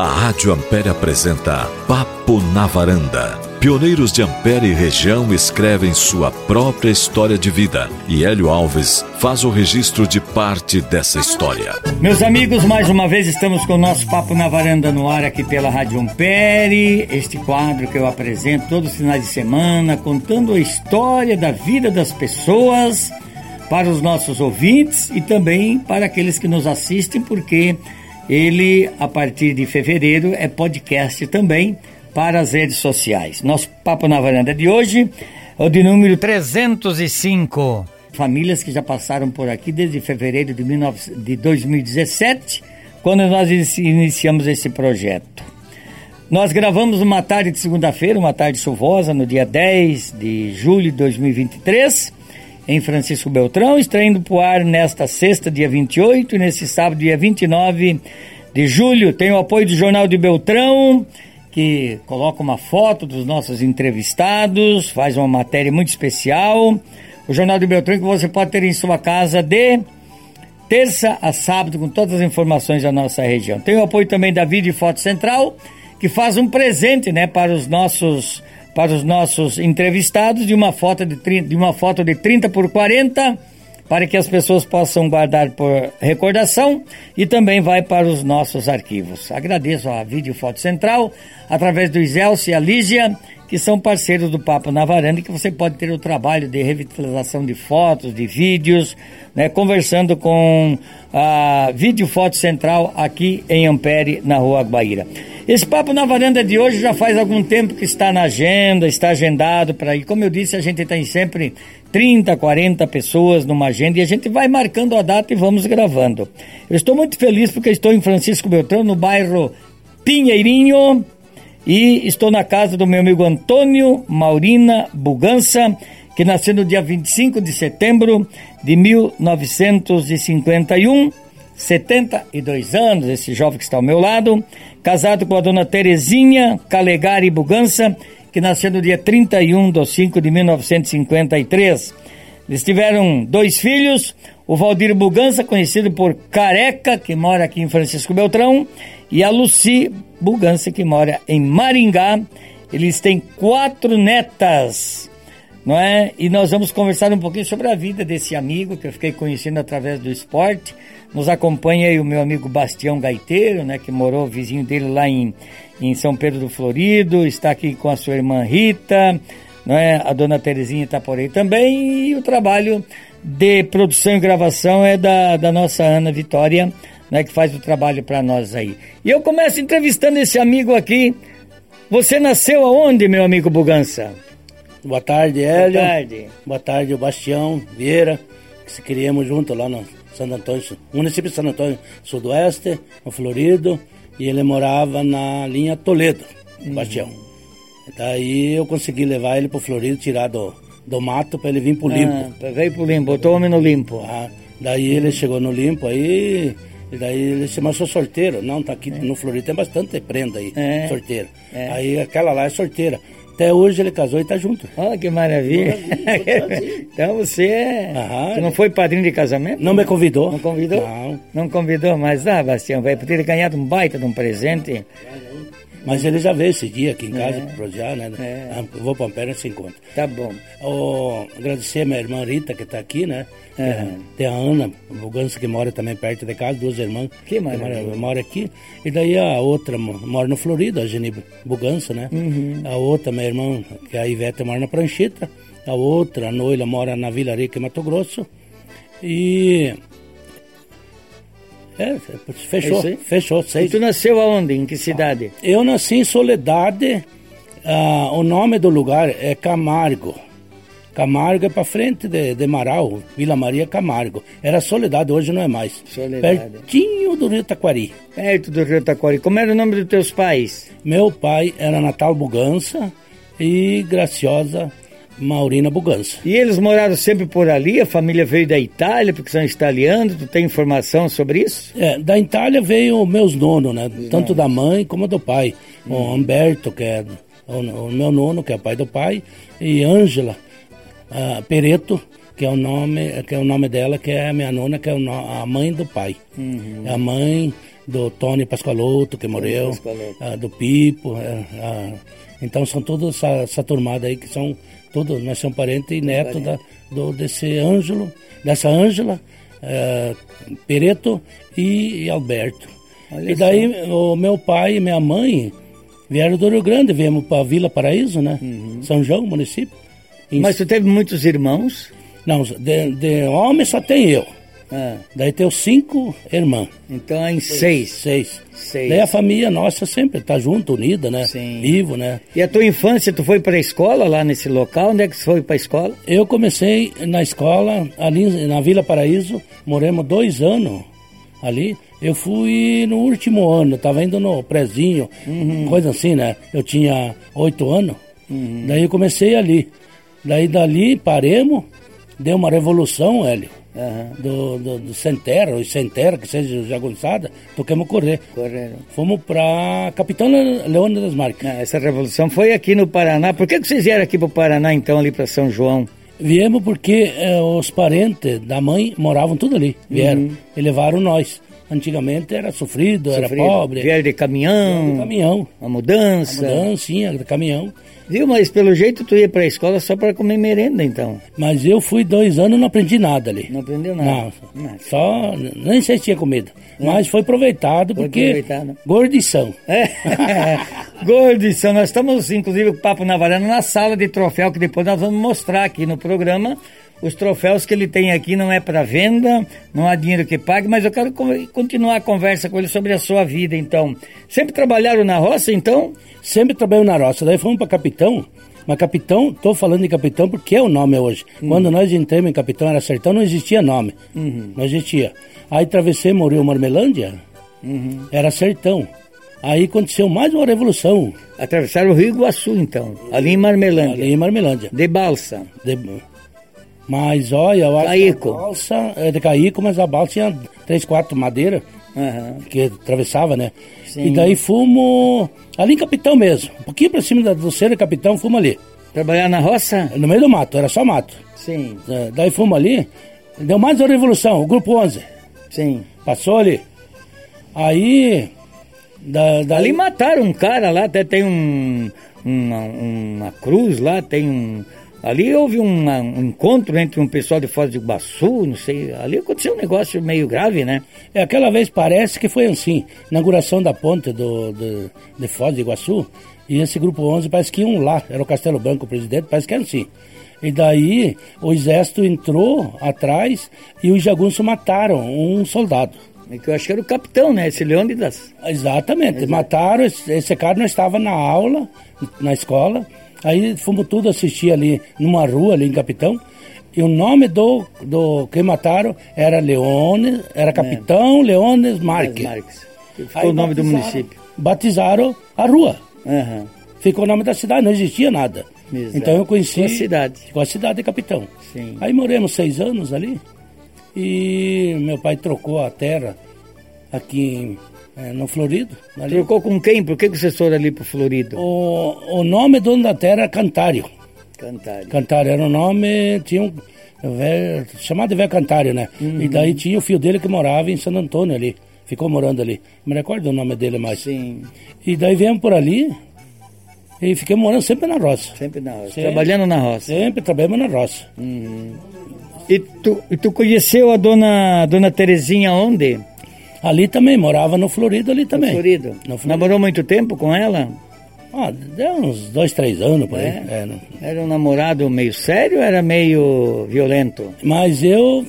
A Rádio Ampere apresenta Papo na Varanda. Pioneiros de Ampere e região escrevem sua própria história de vida e Hélio Alves faz o registro de parte dessa história. Meus amigos, mais uma vez estamos com o nosso Papo na Varanda no ar aqui pela Rádio Ampere. Este quadro que eu apresento todos os finais de semana, contando a história da vida das pessoas para os nossos ouvintes e também para aqueles que nos assistem, porque ele, a partir de fevereiro, é podcast também para as redes sociais. Nosso Papo na Varanda de hoje é o de número 305. Famílias que já passaram por aqui desde fevereiro de, 19, de 2017, quando nós iniciamos esse projeto. Nós gravamos uma tarde de segunda-feira, uma tarde chuvosa, no dia 10 de julho de 2023, em Francisco Beltrão, extraindo para o ar nesta sexta, dia 28, e nesse sábado, dia 29 de julho. Tem o apoio do Jornal de Beltrão, que coloca uma foto dos nossos entrevistados, faz uma matéria muito especial. O Jornal de Beltrão que você pode ter em sua casa de terça a sábado com todas as informações da nossa região. Tem o apoio também da Vídeo Foto Central, que faz um presente, né, para os nossos para os nossos entrevistados de uma foto de 30, de uma foto de 30 por 40 para que as pessoas possam guardar por recordação e também vai para os nossos arquivos. Agradeço a Vídeo Foto Central, através do Iselce e a Lígia, que são parceiros do Papo na Varanda que você pode ter o trabalho de revitalização de fotos, de vídeos, né, conversando com a Vídeo Foto Central aqui em Ampere, na Rua Guaíra. Esse Papo na Varanda de hoje já faz algum tempo que está na agenda, está agendado para ir. Como eu disse, a gente tem sempre 30, 40 pessoas numa agenda e a gente vai marcando a data e vamos gravando. Eu estou muito feliz porque estou em Francisco Beltrão, no bairro Pinheirinho, e estou na casa do meu amigo Antônio Maurina Bugança, que nasceu no dia 25 de setembro de 1951, 72 anos, esse jovem que está ao meu lado, casado com a dona Terezinha Calegari Bugança, que nasceu no dia 31 de 5 de 1953. Eles tiveram dois filhos, o Valdir Bugança, conhecido por Careca, que mora aqui em Francisco Beltrão, e a Luci Bugança, que mora em Maringá. Eles têm quatro netas, não é? E nós vamos conversar um pouquinho sobre a vida desse amigo que eu fiquei conhecendo através do esporte. Nos acompanha aí o meu amigo Bastião Gaiteiro, né, que morou vizinho dele lá em, em São Pedro do Florido, está aqui com a sua irmã Rita, não é? A dona Terezinha está por aí também e o trabalho de produção e gravação é da, da nossa Ana Vitória, né, que faz o trabalho para nós aí. E eu começo entrevistando esse amigo aqui. Você nasceu aonde, meu amigo Bugança? Boa tarde, Hélio. Boa tarde. Boa tarde, o Bastião Vieira, que se criamos junto lá no Santo Antônio, município de Santo Antônio Sudoeste, no Florido, e ele morava na linha Toledo, uhum. Bastião. Daí eu consegui levar ele pro Florido, tirar do, do mato para ele vir pro limpo. Ah, veio pro limpo, botou homem no limpo. Ah, daí ele chegou no limpo aí, e daí ele se chamou sorteiro. Não, tá aqui é. no Florido tem bastante prenda aí, é. sorteiro. É. Aí aquela lá é sorteira. Até hoje ele casou e tá junto. Olha que maravilha. então você é. Aham, você não foi padrinho de casamento? Não me convidou. Não convidou? Não. Não convidou, mas ah, Bastião, vai ter ganhado um baita de um presente. Mas ele já veio esse dia aqui em casa é. pro já, né? É. Ah, eu vou para Ampere e se encontra. Tá bom. Oh, agradecer a minha irmã Rita, que está aqui, né? É. Tem a Ana Bugança, que mora também perto de casa, duas irmãs. Que maravilha. Mora, mora aqui. E daí a outra mora no Florida, a Geni Bugança, né? Uhum. A outra, minha irmã, que é a Ivete, mora na Pranchita. A outra, a Noila, mora na Vila Rica, em Mato Grosso. E é, fechou, é fechou. Seis. E tu nasceu aonde? Em que cidade? Eu nasci em Soledade. Ah, o nome do lugar é Camargo. Camargo é para frente de, de Marau, Vila Maria Camargo. Era Soledade, hoje não é mais. Soledade. Pertinho do Rio Taquari. Perto do Rio Taquari. Como era o nome dos teus pais? Meu pai era Natal Bugança e Graciosa Maurina Bugança. E eles moraram sempre por ali? A família veio da Itália, porque são italianos? Tu tem informação sobre isso? É, da Itália veio meus nonos, né? Tanto da mãe como do pai. Hum. O Humberto, que é o, o, meu nono, que é o pai do pai, e Ângela uh, Pereto, que é o nome que é o nome dela, que é a minha nona, que é a mãe do pai. Uhum. A mãe do Tony Pascoaloto, que morreu, ah, do Pipo. É, ah, então são todos essa, essa turmada aí que são todos, nós somos parentes e netos da, do, desse Ângelo, dessa Ângela, é, Pereto e, e Alberto. Olha e daí só. o meu pai e minha mãe vieram do Rio Grande, viemos para Vila Paraíso, né? Uhum. São João, município. Mas tu teve muitos irmãos? Não, de, de homem só tem eu. Ah. Daí tem os cinco irmãs. Então é em seis. Seis. seis. Daí a família nossa sempre está junto, unida, né? Sim. Vivo, né? E a tua infância, tu foi para a escola lá nesse local? Onde é que você foi para a escola? Eu comecei na escola ali na Vila Paraíso, moramos dois anos ali. Eu fui no último ano, estava indo no prezinho, uhum. coisa assim, né? Eu tinha oito anos. Uhum. Daí eu comecei ali. Daí dali paremos, deu uma revolução, Hélio. Uhum. Do, do, do Centera, ou Centera, que seja jagunçada, tocamos correr. Correram. Fomos para Capitão Leônidas das Marques. Ah, essa revolução foi aqui no Paraná. Por que, que vocês vieram aqui para o Paraná, então, ali para São João? Viemos porque eh, os parentes da mãe moravam tudo ali, vieram uhum. e levaram nós. Antigamente era sofrido, sofrido. era pobre. Vieram de caminhão. Vieram de caminhão. A mudança. A mudança, de caminhão. Viu, mas pelo jeito tu ia para a escola só para comer merenda, então. Mas eu fui dois anos e não aprendi nada ali. Não aprendeu nada? Não, não. só, nem sei se tinha comida. Mas foi aproveitado foi porque aproveitado. gordição. É, gordição. Nós estamos, inclusive, com o Papo na Varanda na sala de troféu, que depois nós vamos mostrar aqui no programa. Os troféus que ele tem aqui não é para venda, não há dinheiro que pague, mas eu quero continuar a conversa com ele sobre a sua vida, então. Sempre trabalharam na roça, então? Sempre trabalhou na roça. Daí fomos para Capitão. Mas Capitão, estou falando de Capitão porque é o nome hoje. Uhum. Quando nós entramos em Capitão, era Sertão, não existia nome. Uhum. Não existia. Aí atravessei, o Rio Marmelândia, uhum. era Sertão. Aí aconteceu mais uma revolução. Atravessaram o Rio Iguaçu, então, ali em Marmelândia. Ali em Marmelândia. De balsa. De... Mas olha, eu acho Caico. que a balsa é de Caico, mas a balsa tinha três, quatro madeiras uhum. que atravessava, né? Sim. E daí fomos ali em Capitão mesmo, um pouquinho pra cima do Cerro Capitão, fomos ali. Trabalhar na roça? No meio do mato, era só mato. Sim. É, daí fomos ali, deu mais uma revolução, o grupo 11. Sim. Passou ali. Aí. Da, da... Ali mataram um cara lá, até tem um, uma, uma cruz lá, tem um Ali houve uma, um encontro entre um pessoal de Foz do Iguaçu, não sei, ali aconteceu um negócio meio grave, né? É, aquela vez parece que foi assim, inauguração da ponte do, do, de Foz do Iguaçu, e esse grupo 11 parece que iam lá, era o Castelo Branco o presidente, parece que era assim. E daí o exército entrou atrás e os jagunços mataram um soldado. É que eu acho que era o capitão, né? Esse Leônidas. Exatamente. Exato. Mataram, esse, esse cara não estava na aula, na escola, Aí fomos tudo assistir ali numa rua ali em Capitão. E o nome do, do que mataram era Leones, era Capitão é. Leones Marques. Marques. Ficou Aí o nome do município. Batizaram a rua. Uhum. Ficou o nome da cidade, não existia nada. Exato. Então eu conheci. Com a cidade. Com a cidade de Capitão. Sim. Aí moramos seis anos ali. E meu pai trocou a terra aqui em é, no Florido. Ali. Trocou com quem? Por que, que vocês foram ali pro Florido? O, o nome do dono da terra era Cantário. Cantário. Cantário era o nome, tinha um velho, chamado de velho Cantário, né? Uhum. E daí tinha o filho dele que morava em Santo Antônio ali. Ficou morando ali. Me recordo o nome dele mais. Sim. E daí viemos por ali e fiquei morando sempre na roça. Sempre na roça. Sempre, trabalhando na roça. Sempre trabalhando na roça. Uhum. E tu, tu conheceu a dona, dona Terezinha onde? Ali também, morava no Florido ali também. No Florido. No Florido. Namorou muito tempo com ela? Ah, deu uns dois, três anos por aí. É? É. Era um namorado meio sério ou era meio violento? Mas eu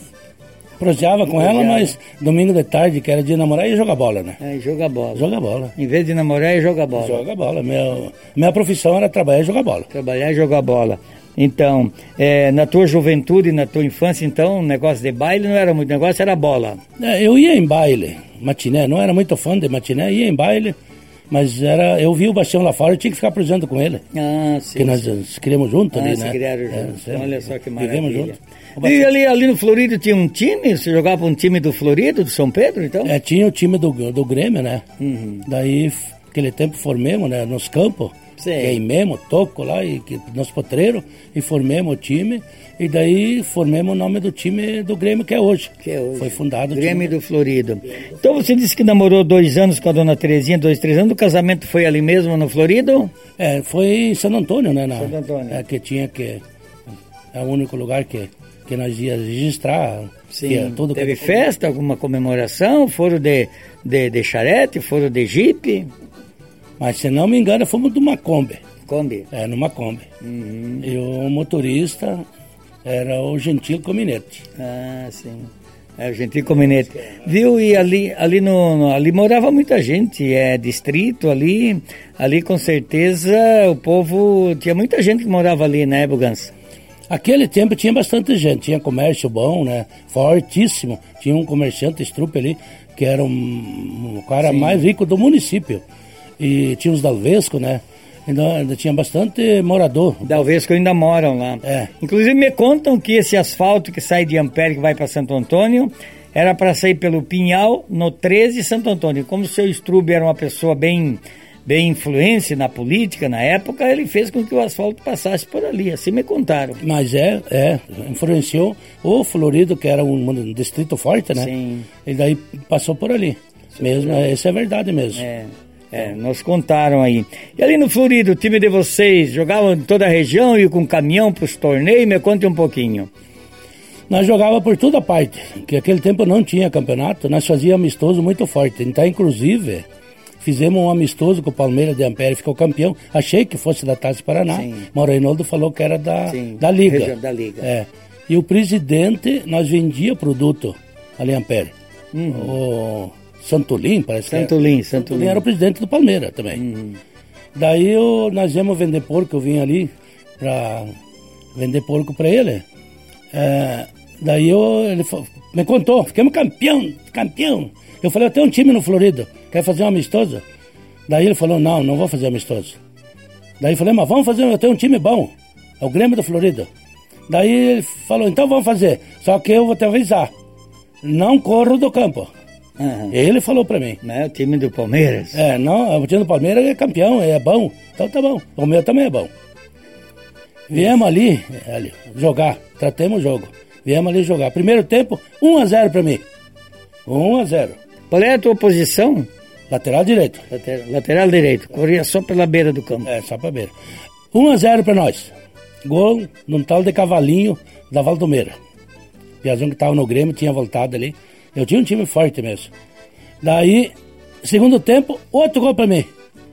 proseava com ela, mas domingo de tarde, que era dia de namorar, ia jogar bola, né? É, jogar bola. Jogar bola. Em vez de namorar, ia jogar bola. Jogar bola. Meu, minha profissão era trabalhar e jogar bola. Trabalhar e jogar bola. Então, é, na tua juventude, na tua infância, então, o negócio de baile não era muito negócio, era bola. É, eu ia em baile, matiné, não era muito fã de matiné, ia em baile, mas era, eu vi o Bastião lá fora, eu tinha que ficar presente com ele. Ah, sim. Que nós criamos juntos ah, ali, né? criaram juntos, é, olha só que maravilha. Vivemos juntos. E ali, ali no Florido tinha um time? Você jogava um time do Florido, do São Pedro, então? É, tinha o time do, do Grêmio, né? Uhum. Daí aquele tempo formemos, né, nos campos. Sim. Queimemos, toco lá, e, que, nos potreiros, e formemos o time. E daí formemos o nome do time do Grêmio que é hoje. Que é hoje. Foi fundado o Grêmio time. do Florido. Então você disse que namorou dois anos com a dona Terezinha, dois, três anos. O casamento foi ali mesmo no Florido? É, foi em Santo Antônio, né? Na, Santo Antônio. É, que tinha que. É o único lugar que, que nós ia registrar. que é tudo Teve que- festa, alguma comemoração? Foram de, de, de charrete? Foram de jipe? Mas se não me engano, fomos de uma Kombi. Kombi. É, numa Kombi. Uhum. E o motorista era o Gentil Cominete. Ah, sim. É o Gentil Cominete. Viu? E ali, ali, no, no- ali morava muita gente, é distrito ali. Ali com certeza o povo. Tinha muita gente que morava ali, né, Bugança? Aquele tempo tinha bastante gente, tinha comércio bom, né? Fortíssimo. Tinha um comerciante estrupe ali, que era um, o cara mais rico do município. E tinha os Dalvesco, né? Então ainda tinha bastante morador. Dalvesco ainda moram lá. É. Inclusive me contam que esse asfalto que sai de Ampere, que vai para Santo Antônio, era para sair pelo Pinhal, no 13 Santo Antônio. Como o seu Strube era uma pessoa bem, bem influente na política na época, ele fez com que o asfalto passasse por ali. Assim me contaram. Mas é, é, influenciou o Florido, que era um, um distrito forte, né? Sim. E daí passou por ali. Mesmo, isso é verdade mesmo. É, é, nos contaram aí. E ali no Florido, o time de vocês jogavam em toda a região e com caminhão para os torneios? Me conte um pouquinho. Nós jogava por toda parte, que aquele tempo não tinha campeonato, nós fazíamos amistoso muito forte. Então, inclusive, fizemos um amistoso com o Palmeiras de Ampere, ficou campeão. Achei que fosse da Taça Paraná. Sim. Mauro Reinaldo falou que era da, Sim, da Liga. da Liga. É. E o presidente, nós vendia produto ali em Ampere. O Santolin, parece que Santolin, era. Santolin. era o presidente do Palmeiras também. Daí eu, nós íamos vender porco, eu vim ali para vender porco para ele. É, daí eu, ele me contou, ficamos campeão, campeão. Eu falei, eu tenho um time no Florido, quer fazer um amistoso? Daí ele falou, não, não vou fazer amistoso. Daí eu falei, mas vamos fazer, eu tenho um time bom, é o Grêmio do Florido. Daí ele falou, então vamos fazer, só que eu vou te avisar, não corro do campo. Aham. Ele falou para mim. Né, o time do Palmeiras. É, não, o time do Palmeiras é campeão, é bom. Então tá bom. O meu também é bom. Viemos ali, ali jogar, tratemos o jogo. Viemos ali jogar. Primeiro tempo, 1 a 0 pra mim. 1 a 0 Qual é a tua posição? Lateral direito. Lateral, lateral direito. Corria só pela beira do campo. É, só pra ver. 1 a 0 pra nós. Gol num tal de cavalinho da Valdomeira. Piazão que tava no Grêmio tinha voltado ali. Eu tinha um time forte mesmo. Daí, segundo tempo, outro gol pra mim.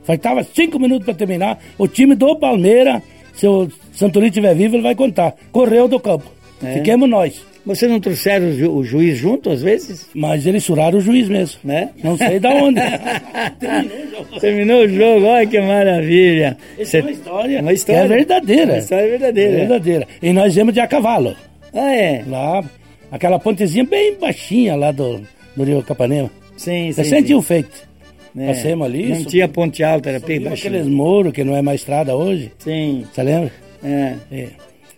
Faltava cinco minutos pra terminar. O time do Palmeiras, se o Santolini estiver vivo, ele vai contar. Correu do campo. É? Fiquemos nós. Vocês não trouxeram o, ju- o juiz junto às vezes? Mas eles suraram o juiz mesmo. Né? Não sei da onde. Terminou o jogo, olha que maravilha. Essa Cê- é uma história, Uma história. é verdadeira. Uma história verdadeira. É verdadeira. E nós viemos de a cavalo. Ah, é? Lá, aquela pontezinha bem baixinha lá do, do Rio Capanema. Sim, sim. Sim. tinham feito. É. Passemos ali. Não tinha ponte alta, era bem baixinho. aqueles muros que não é mais estrada hoje. Sim, Você lembra? é. É.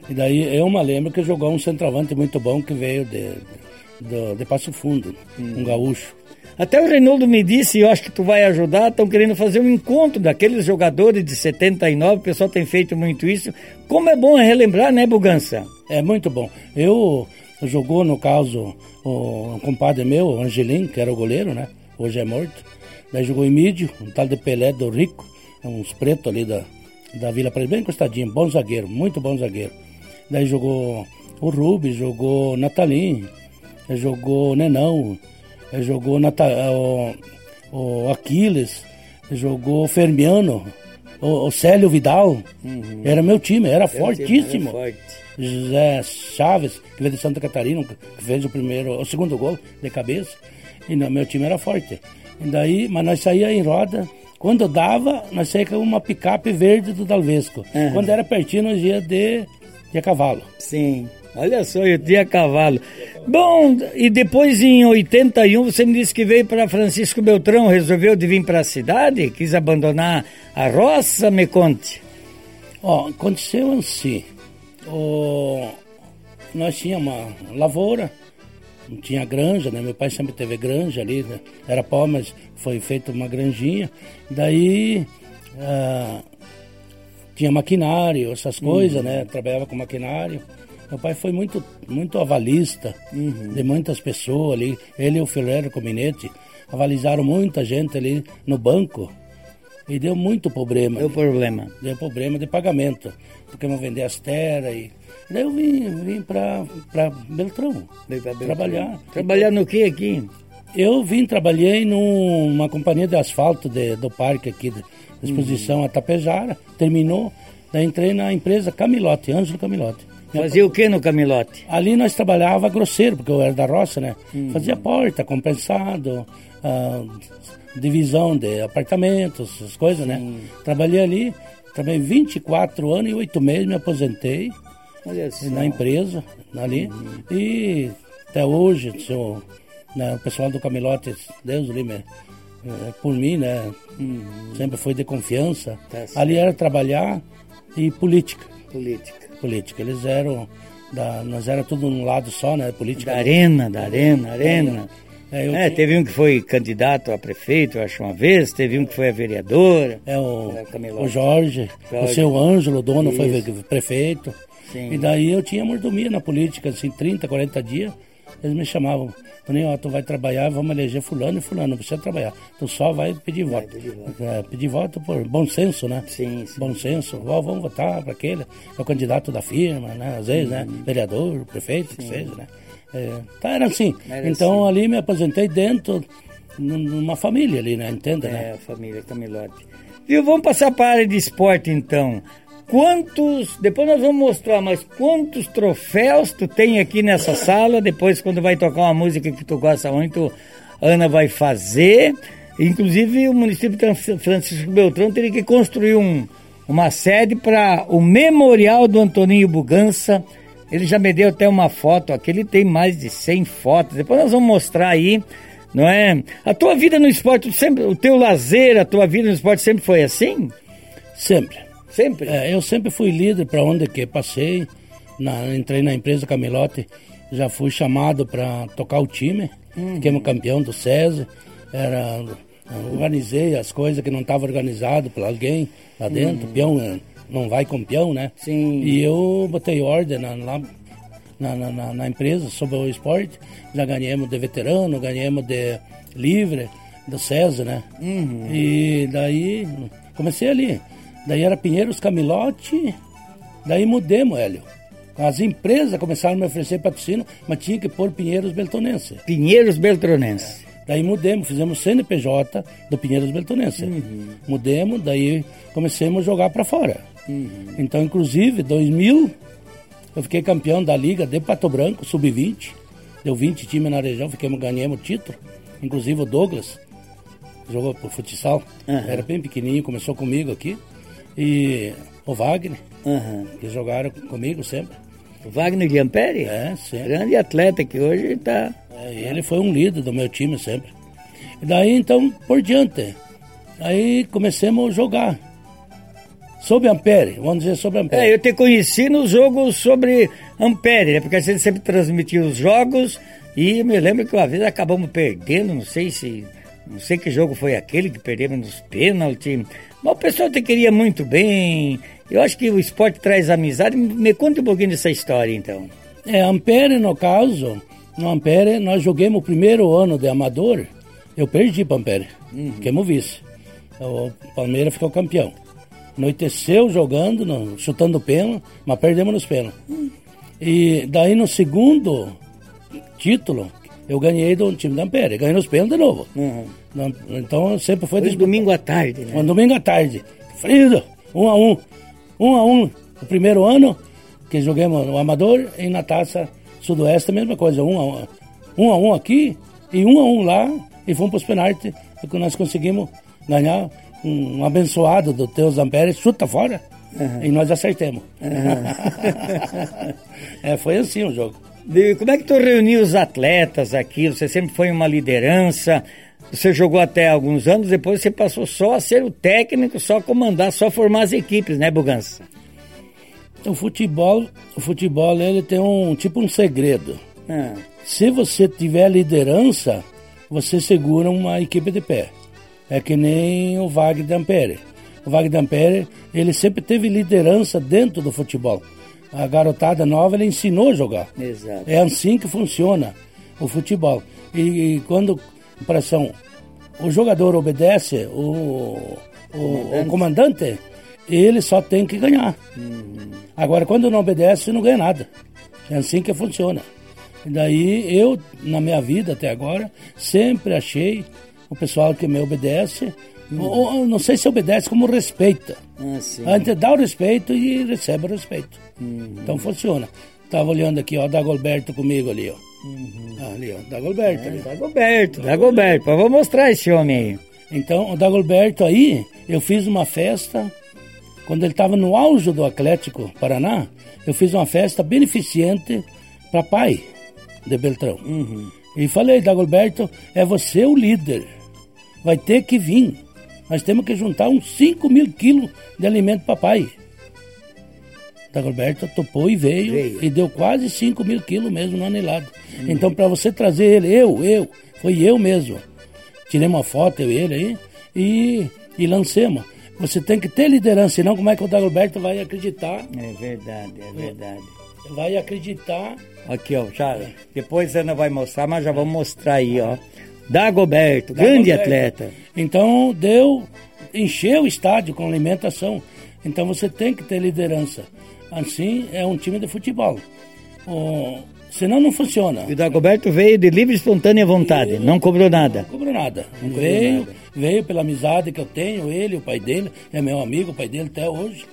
E daí eu me lembro que jogou um centroavante muito bom que veio de, de, de Passo Fundo, um gaúcho. Até o Reinaldo me disse, e eu acho que tu vai ajudar, estão querendo fazer um encontro daqueles jogadores de 79, o pessoal tem feito muito isso. Como é bom relembrar, né, Bugança? É muito bom. Eu jogou, no caso, o, um compadre meu, o Angelim, que era o goleiro, né? Hoje é morto. Daí jogou em Mídio, um tal de Pelé do Rico, uns pretos ali da, da Vila Preta, bem encostadinho, bom zagueiro, muito bom zagueiro. Daí jogou o Rubens, jogou Natalim, jogou Nenão, jogou Nata, o, o Aquiles, jogou Fermiano, o, o Célio Vidal. Era meu time, era fortíssimo. Era forte. José Chaves, que veio de Santa Catarina, que fez o primeiro, o segundo gol de cabeça. E não, meu time era forte. E daí, mas nós saía em roda. Quando dava, nós saía com uma picape verde do Dalvesco. Aham. Quando era pertinho, nós ia de, de cavalo. Sim. Olha só, eu tinha cavalo. Bom, e depois em 81 você me disse que veio para Francisco Beltrão, resolveu de vir para a cidade, quis abandonar a roça, me conte. Ó, aconteceu assim. O, nós tínhamos uma lavoura, tinha granja, né? Meu pai sempre teve granja ali, né? era pó, mas foi feita uma granjinha. Daí ah, tinha maquinário, essas coisas, uhum. né? Trabalhava com maquinário. Meu pai foi muito, muito avalista uhum. de muitas pessoas ali. Ele e o Ferreiro Cominete avalizaram muita gente ali no banco. E deu muito problema. Deu problema. Deu problema de pagamento. Porque não vender as terras e Daí eu vim, vim para Beltrão, Beltrão, trabalhar. Trabalhar no que aqui? Eu vim, trabalhei numa companhia de asfalto de, do parque aqui, de exposição uhum. a Tapejara, terminou. Daí entrei na empresa Camilote, Ângelo Camilote. Fazia o que no Camilote? Ali nós trabalhava grosseiro, porque eu era da roça, né? Uhum. Fazia porta, compensado, divisão de apartamentos, essas coisas, né? Trabalhei ali, trabalhei 24 anos e 8 meses, me aposentei na empresa, ali. Uhum. E até hoje, seu, né, o pessoal do Camilote, Deus livre, é, por mim, né? Uhum. Sempre foi de confiança. Tá ali era trabalhar e política. Política. Política. Eles eram. Da, nós era tudo num lado só, né? Política. Da arena, da arena, arena. É, é teve um que foi candidato a prefeito, acho, uma vez, teve um que foi a vereadora. É, o, o Jorge, Jorge, o seu Ângelo, dono, Isso. foi prefeito. Sim. E daí eu tinha mordomia na política, assim, 30, 40 dias. Eles me chamavam, Toninho, ó, tu vai trabalhar, vamos eleger fulano e fulano, não precisa trabalhar. Tu só vai pedir voto. Vai pedir voto. É, pedir voto por bom senso, né? Sim, sim. Bom senso. Ó, vamos votar para aquele, é o candidato da firma, né? Às vezes, né? Vereador, prefeito, sim. que seja, né? É, tá, era assim. Era então assim. ali me aposentei dentro, numa família ali, né? Entenda, é, né? É, a família Camilote. Viu, vamos passar para a área de esporte então quantos, depois nós vamos mostrar, mas quantos troféus tu tem aqui nessa sala, depois quando vai tocar uma música que tu gosta muito, Ana vai fazer, inclusive o município de Francisco Beltrão teria que construir um, uma sede para o memorial do Antoninho Bugança, ele já me deu até uma foto aqui, ele tem mais de 100 fotos, depois nós vamos mostrar aí, não é? A tua vida no esporte, sempre, o teu lazer, a tua vida no esporte sempre foi assim? Sempre. Sempre? É, eu sempre fui líder para onde que passei. Na, entrei na empresa Camilote, já fui chamado para tocar o time. Uhum. Fiquei campeão do SESI. Era, organizei as coisas que não estavam organizado por alguém lá dentro. Uhum. Peão não vai com peão, né? Sim. E eu botei ordem na, lá na, na, na, empresa sobre o esporte. Já ganhamos de veterano, ganhamos de livre, do SESI, né? Uhum. E daí comecei ali. Daí era Pinheiros Camilote, daí mudemos, Hélio. As empresas começaram a me oferecer patrocínio, mas tinha que pôr Pinheiros Beltonense. Pinheiros Beltonense. É. Daí mudemos, fizemos CNPJ do Pinheiros Beltonense. Uhum. Mudemos, daí comecemos a jogar para fora. Uhum. Então, inclusive, 2000, eu fiquei campeão da Liga de Pato Branco, sub-20. Deu 20 times na região, ficamos, ganhamos o título. Inclusive o Douglas, jogou por futsal, uhum. era bem pequenininho, começou comigo aqui e o Wagner, uhum. que jogaram comigo sempre. O Wagner de Ampere? É, sempre. Grande atleta que hoje está. É, ele foi um líder do meu time sempre. E daí então por diante. Aí começamos a jogar. Sobre Ampere, vamos dizer sobre Ampere. É, eu te conheci nos jogos sobre Ampere, né? Porque a gente sempre transmitia os jogos e me lembro que uma vez acabamos perdendo, não sei se. Não sei que jogo foi aquele que perdemos nos pênaltis. Mas o pessoal te queria muito bem. Eu acho que o esporte traz amizade. Me conta um pouquinho dessa história, então. É, Ampere, no caso, no Ampere, nós jogamos o primeiro ano de amador. Eu perdi para Ampere, uhum. fiquemos vice. O Palmeiras ficou campeão. Anoiteceu jogando, no, chutando pênalti, mas perdemos nos pênaltis. E daí no segundo título, eu ganhei do time da Ampere. Ganhei nos pênaltis de novo. Uhum. Então sempre foi... Foi domingo à tarde, né? Um domingo à tarde. Frido, um a um. Um a um. O primeiro ano que joguemos no Amador e na Taça Sudoeste a mesma coisa. Um a um. Um a um aqui e um a um lá. E fomos para os penaltis. E nós conseguimos ganhar um, abençoado do Teus Ampere. Chuta fora. Uhum. E nós acertemos. Uhum. é, foi assim o jogo. Como é que tu reuniu os atletas aqui? Você sempre foi uma liderança. Você jogou até alguns anos, depois você passou só a ser o técnico, só comandar, só formar as equipes, né, Bugança? O futebol, o futebol ele tem um tipo um segredo. Ah, Se você tiver liderança, você segura uma equipe de pé. É que nem o Wagner Ampere. O Wagner Ampere, ele sempre teve liderança dentro do futebol. A garotada nova, ele ensinou a jogar. exato. É assim que funciona o futebol. E, e quando, pressão, o jogador obedece, o, o, o comandante, ele só tem que ganhar. Agora, quando não obedece, não ganha nada. É assim que funciona. E daí, eu, na minha vida até agora, sempre achei o pessoal que me obedece, ou, ou não sei se obedece, como respeita. Ah, sim. Antes dá o respeito e recebe o respeito. Então funciona. Tava olhando aqui, ó, Dagolberto comigo ali, ó. Ah, ali, ó, Dagolberto ali. Dagoberto, Dagoberto. Mas vou mostrar esse homem aí. Então, o Dagolberto aí, eu fiz uma festa, quando ele estava no auge do Atlético Paraná, eu fiz uma festa beneficente para pai de Beltrão. E falei, Dagolberto, é você o líder. Vai ter que vir. Nós temos que juntar uns 5 mil quilos de alimento para pai. Dagolberto topou e veio, Veio. e deu quase 5 mil quilos mesmo no anelado. Então, para você trazer ele, eu, eu, foi eu mesmo. Tirei uma foto, eu e ele aí, e, e lancemos. Você tem que ter liderança, senão como é que o Dagolberto vai acreditar? É verdade, é verdade. Vai acreditar. Aqui, ó, já. Depois a Ana vai mostrar, mas já vamos mostrar aí, ó. Dagoberto, grande atleta. Então, deu, encheu o estádio com alimentação. Então, você tem que ter liderança. Assim, é um time de futebol. O, senão, não funciona. E o Dagoberto veio de livre e espontânea vontade, não cobrou nada. Não cobrou nada. veio, veio pela amizade que eu tenho, ele, o pai dele, é meu amigo, o pai dele até hoje.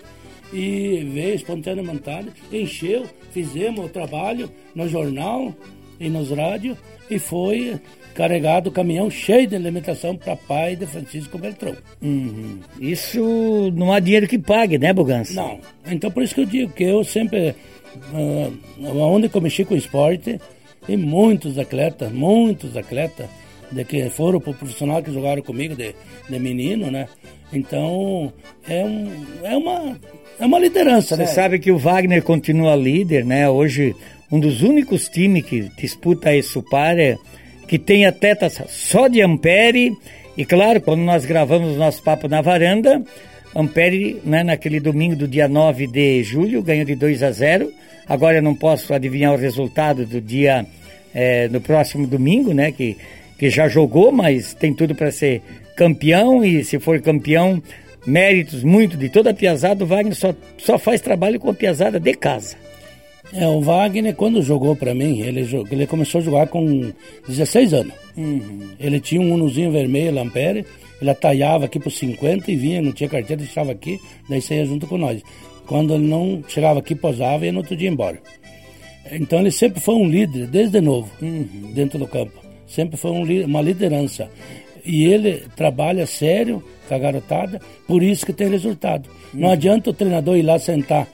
E veio espontaneamente, encheu, fizemos o trabalho no jornal e nos rádios e foi carregado o caminhão cheio de alimentação para pai de Francisco Beltrão. Uhum. Isso não há dinheiro que pague, né, Bugança? Não, então por isso que eu digo que eu sempre, ah, onde eu mexi com esporte, e muitos atletas, muitos atletas, de que foram pro profissional que jogaram comigo de, de menino, né? Então, é, um, é, uma, é uma liderança, Você né? sabe que o Wagner continua líder, né? Hoje, um dos únicos times que disputa Supar é que tem atletas só de Ampere. E claro, quando nós gravamos o nosso papo na varanda, Ampere, né, naquele domingo do dia 9 de julho, ganhou de 2 a 0. Agora eu não posso adivinhar o resultado do dia eh, no próximo domingo, né? Que, que já jogou, mas tem tudo para ser campeão. E se for campeão, méritos muito de toda a piazada. O Wagner só, só faz trabalho com a piazada de casa. É, o Wagner, quando jogou para mim, ele, ele começou a jogar com 16 anos. Ele tinha um unozinho vermelho, Lampere, ele atalhava aqui por 50 e vinha, não tinha carteira, deixava aqui, daí saía junto com nós. Quando ele não chegava aqui, posava e ia no outro dia embora. Então ele sempre foi um líder, desde novo, dentro do campo. Sempre foi um uma liderança. E ele trabalha sério com a garotada, por isso que tem resultado. Não adianta o treinador ir lá sentar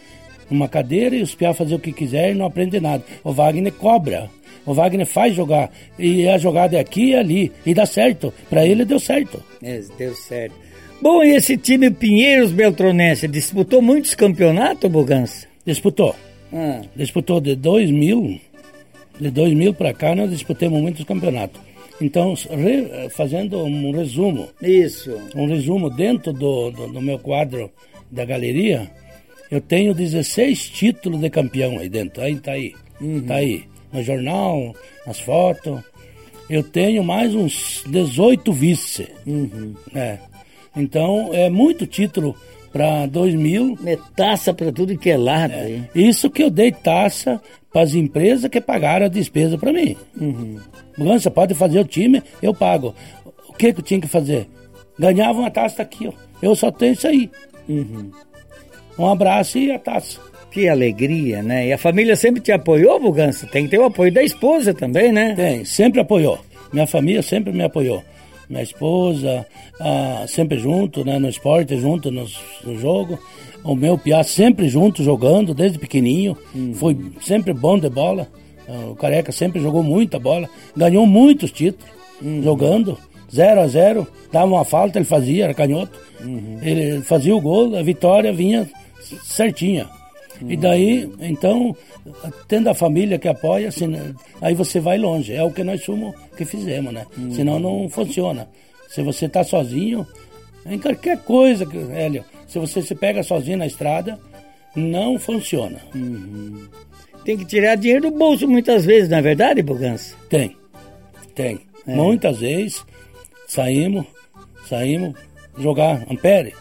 numa cadeira e os piá fazer o que quiser e não aprende nada. O Wagner cobra. O Wagner faz jogar. E a jogada é aqui e ali. E dá certo. Para ele deu certo. É, deu certo. Bom, e esse time Pinheiros Beltronense disputou muitos campeonatos, Bugança? Disputou. Ah, Disputou de 2000, de 2000 para cá nós disputamos muitos campeonatos. Então, re- fazendo um resumo, isso. um resumo dentro do, do, do meu quadro da galeria, eu tenho 16 títulos de campeão aí dentro. Aí tá aí. Tá aí. No jornal, nas fotos. Eu tenho mais uns 18 vice. É. Então, é muito título para 2000. É taça pra tudo que é lado. hein? Isso que eu dei taxa para as empresas que pagaram a despesa para mim. Uhum. Você pode fazer o time, eu pago. O que, que eu tinha que fazer? Ganhava uma taça aqui, ó. Eu só tenho isso aí. Um abraço e a taça. Que alegria, né? E a família sempre te apoiou, Bugança? Tem que ter o apoio da esposa também, né? Tem, sempre apoiou. Minha família sempre me apoiou. Minha esposa, ah, sempre junto, né, no esporte, junto nos- no, jogo. O meu piá sempre junto, jogando, desde pequenininho. Foi sempre bom de bola. Ah, o Careca sempre jogou muita bola. Ganhou muitos títulos jogando. 0 a 0 dava uma falta, ele fazia, era canhoto. Ele fazia o gol, a vitória vinha certinha. E daí, então, tendo a família que apoia, assim, aí você vai longe. É o que nós somos que fizemos, né? Senão não funciona. Se você está sozinho, em qualquer coisa, Hélio, se você se pega sozinho na estrada, não funciona. Uhum. Tem que tirar dinheiro do bolso muitas vezes, não é verdade, Bugança? Tem, tem. É. Muitas vezes saímos, saímos jogar Amperes,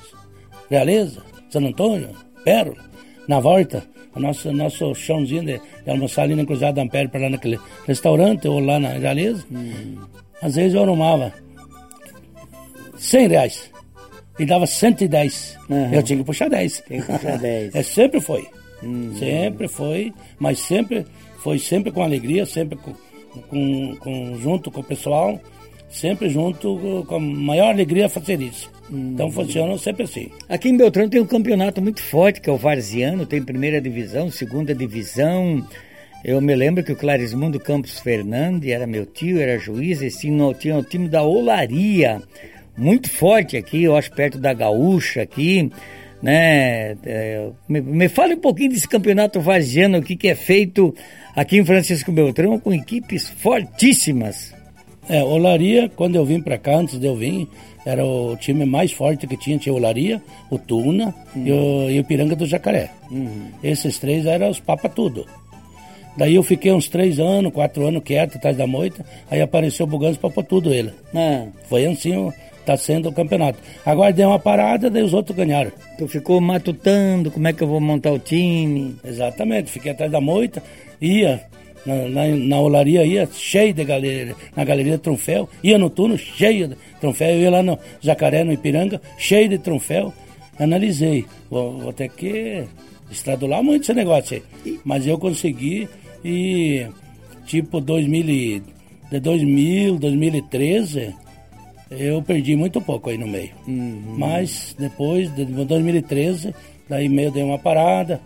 Realeza, San Antônio, Pérola, na volta, o nosso, nosso chãozinho de, de almoçar ali na Cruzada da Ampere, para lá naquele restaurante ou lá na Realeza. Uhum. Às vezes eu arrumava 100 reais e dava 110. Uhum. Eu tinha que puxar 10. Tem que puxar 10. é, sempre foi. Uhum. Sempre foi, mas sempre foi sempre com alegria, sempre com, com, com, junto com o pessoal, sempre junto com a maior alegria fazer isso. Então funciona sempre assim. Aqui em Beltrão tem um campeonato muito forte, que é o Varziano, tem primeira divisão, segunda divisão. Eu me lembro que o Clarismundo Campos Fernandes era meu tio, era juiz, esse tinha, tinha o time da Olaria muito forte aqui, eu acho perto da Gaúcha aqui, né? É, me, me fale um pouquinho desse campeonato varziano, o que, que é feito aqui em Francisco Beltrão com equipes fortíssimas. É, Olaria, quando eu vim para cá, antes de eu vir, era o time mais forte que tinha, tinha Olaria, o Tuna uhum. e, o, e o Piranga do Jacaré. Uhum. Esses três eram os papa tudo. Daí eu fiquei uns três anos, quatro anos quieto atrás da moita, aí apareceu o Buganço papou tudo ele. Ah. Foi assim está sendo o campeonato. Agora deu uma parada, daí os outros ganharam. Tu ficou matutando como é que eu vou montar o time. Exatamente, fiquei atrás da moita, ia na, na, na olaria, ia cheio de galeria, na galeria de troféu, ia no turno cheio de troféu, eu ia lá no Jacaré, no Ipiranga, cheio de troféu. Analisei, vou, vou ter que estradular muito esse negócio aí. Mas eu consegui e tipo 2000, de 2000, 2013 eu perdi muito pouco aí no meio. Uhum. Mas depois, de 2013, daí meio deu uma parada,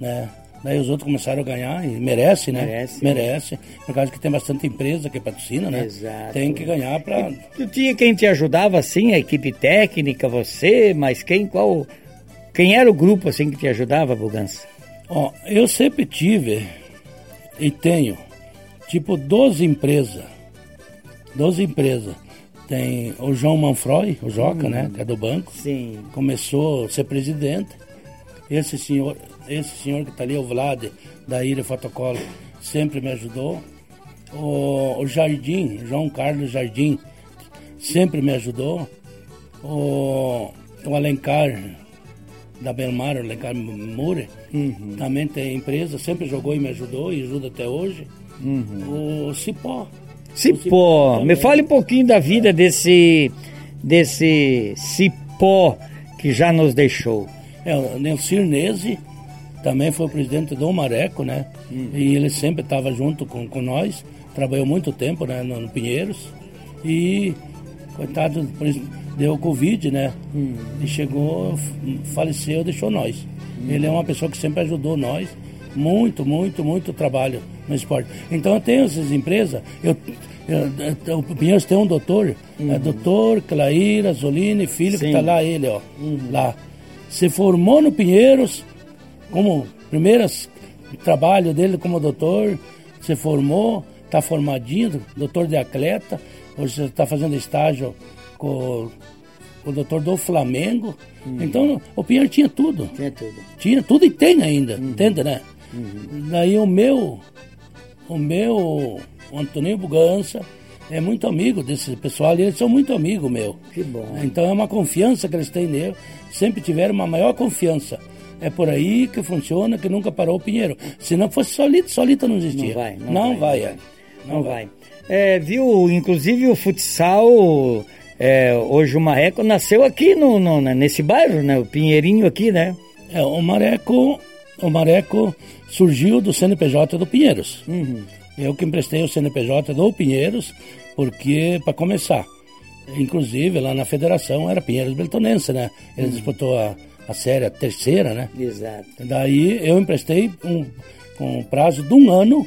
né? Daí os outros começaram a ganhar e merece, né? Merece. Merece. Por causa que tem bastante empresa que patrocina, né? Exato. Tem que ganhar para. Tu tinha quem te ajudava assim, a equipe técnica, você, mas quem, qual. Quem era o grupo assim que te ajudava, Bugança? Ó, eu sempre tive e tenho tipo 12 empresas. 12 empresas tem o João Manfroy, o Joca, hum. né? Que é do banco. Sim. Começou a ser presidente. Esse senhor, esse senhor que está ali, o Vlad, da Ilha Fotocolo, sempre me ajudou. O, o Jardim, João Carlos Jardim, sempre me ajudou. O, o Alencar, da Belmar, o Alencar Mure, uhum. também tem empresa, sempre jogou e me ajudou e ajuda até hoje. Uhum. O Cipó, Cipó, me fale um pouquinho da vida desse, desse Cipó que já nos deixou. É, o Nelson Nese também foi o presidente do Mareco, né? Hum. E ele sempre estava junto com, com nós, trabalhou muito tempo né, no, no Pinheiros. E, coitado, deu Covid, né? Hum. E chegou, faleceu, deixou nós. Hum. Ele é uma pessoa que sempre ajudou nós muito, muito, muito trabalho no esporte. Então eu tenho essas empresas, eu, o Pinheiros tem um doutor, uhum. é doutor Claíra Zolini, filho, Sim. que está lá, ele, ó, uhum. lá. Se formou no Pinheiros, como primeiras trabalho dele como doutor, se formou, está formadinho, doutor de atleta, hoje está fazendo estágio com o doutor do Flamengo. Uhum. Então, o Pinheiro tinha tudo. Tinha tudo. Tinha tudo e tem ainda, uhum. entende, né? Uhum. Daí o meu, o meu o Antoninho Bugança é muito amigo desse pessoal e eles são muito amigos meu. Que bom. Então é uma confiança que eles têm nele, sempre tiveram uma maior confiança. É por aí que funciona, que nunca parou o Pinheiro. Se não fosse solito, solito não existia. Não vai. Não, não vai, vai, é. Não, não vai. vai. É, viu, inclusive o futsal, é, hoje o Marreco nasceu aqui no, no, nesse bairro, né? O Pinheirinho aqui, né? É, o Mareco, o Mareco surgiu do CNPJ do Pinheiros. Uhum. Eu que emprestei o CNPJ do Pinheiros, porque, para começar, inclusive lá na federação era Pinheiros Beltonense, né? Ele uhum. disputou a, a série a terceira, né? Exato. Daí eu emprestei um, com um prazo de um ano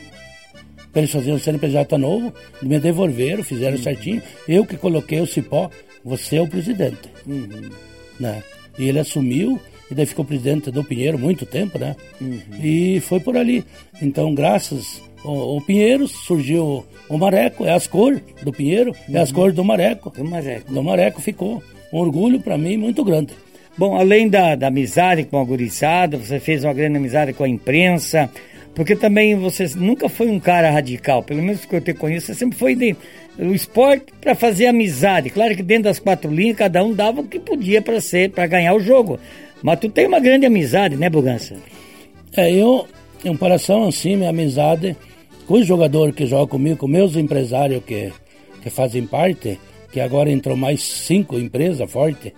para eles fazerem o CNPJ novo, me devolveram, fizeram uhum. certinho. Eu que coloquei o cipó, você é o presidente. Uhum. Né? E ele assumiu e daí ficou presidente do Pinheiro muito tempo, né? Uhum. E foi por ali. Então, graças ao, ao Pinheiro, surgiu o Mareco, é as cores do Pinheiro, é as uhum. cores do Mareco. Do Mareco. Do Mareco ficou. Um orgulho para mim muito grande. Bom, além da, da amizade com a gurizada, você fez uma grande amizade com a imprensa, porque também você nunca foi um cara radical, pelo menos que eu te conheço, você sempre foi de, o esporte para fazer amizade. Claro que dentro das quatro linhas, cada um dava o que podia para ser, para ganhar o jogo. Mas tu tem uma grande amizade, né, Bugança? É, eu, em comparação assim, minha amizade com os jogadores que jogam comigo, com meus empresários que, que fazem parte, que agora entrou mais cinco empresas fortes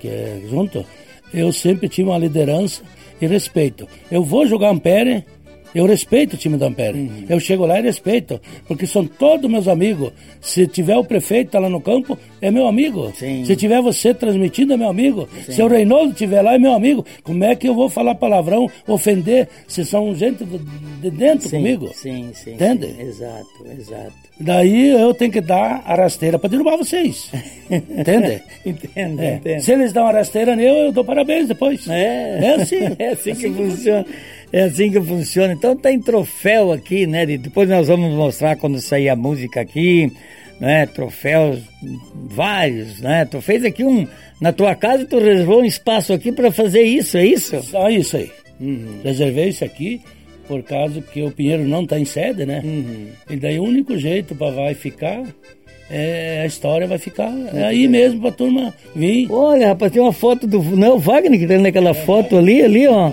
que é junto, eu sempre tive uma liderança e respeito. Eu vou jogar Ampere, eu respeito o time da Ampere. Uhum. Eu chego lá e respeito, porque são todos meus amigos. Se tiver o prefeito lá no campo, é meu amigo. Sim. Se tiver você transmitindo, é meu amigo. Sim. Se o Reinaldo estiver lá, é meu amigo. Como é que eu vou falar palavrão, ofender, se são gente de dentro sim, comigo? Sim, sim. Entende? Sim. Exato, exato. Daí eu tenho que dar a rasteira para derrubar vocês. Entende? entendo, é. entendo. Se eles dão a rasteira nele, eu dou parabéns depois. É, é assim. é assim que funciona. É assim que funciona. Então tem troféu aqui, né? Depois nós vamos mostrar quando sair a música aqui, né? Troféus vários, né? Tu fez aqui um na tua casa, tu reservou um espaço aqui para fazer isso, é isso? Só isso aí. Uhum. Reservei isso aqui por causa que o Pinheiro não está em sede, né? Uhum. E daí o único jeito para vai ficar é, a história vai ficar é aí mesmo pra turma vir. Olha, rapaz, tem uma foto do. Não é o Wagner que tá naquela foto ali, ali, ó.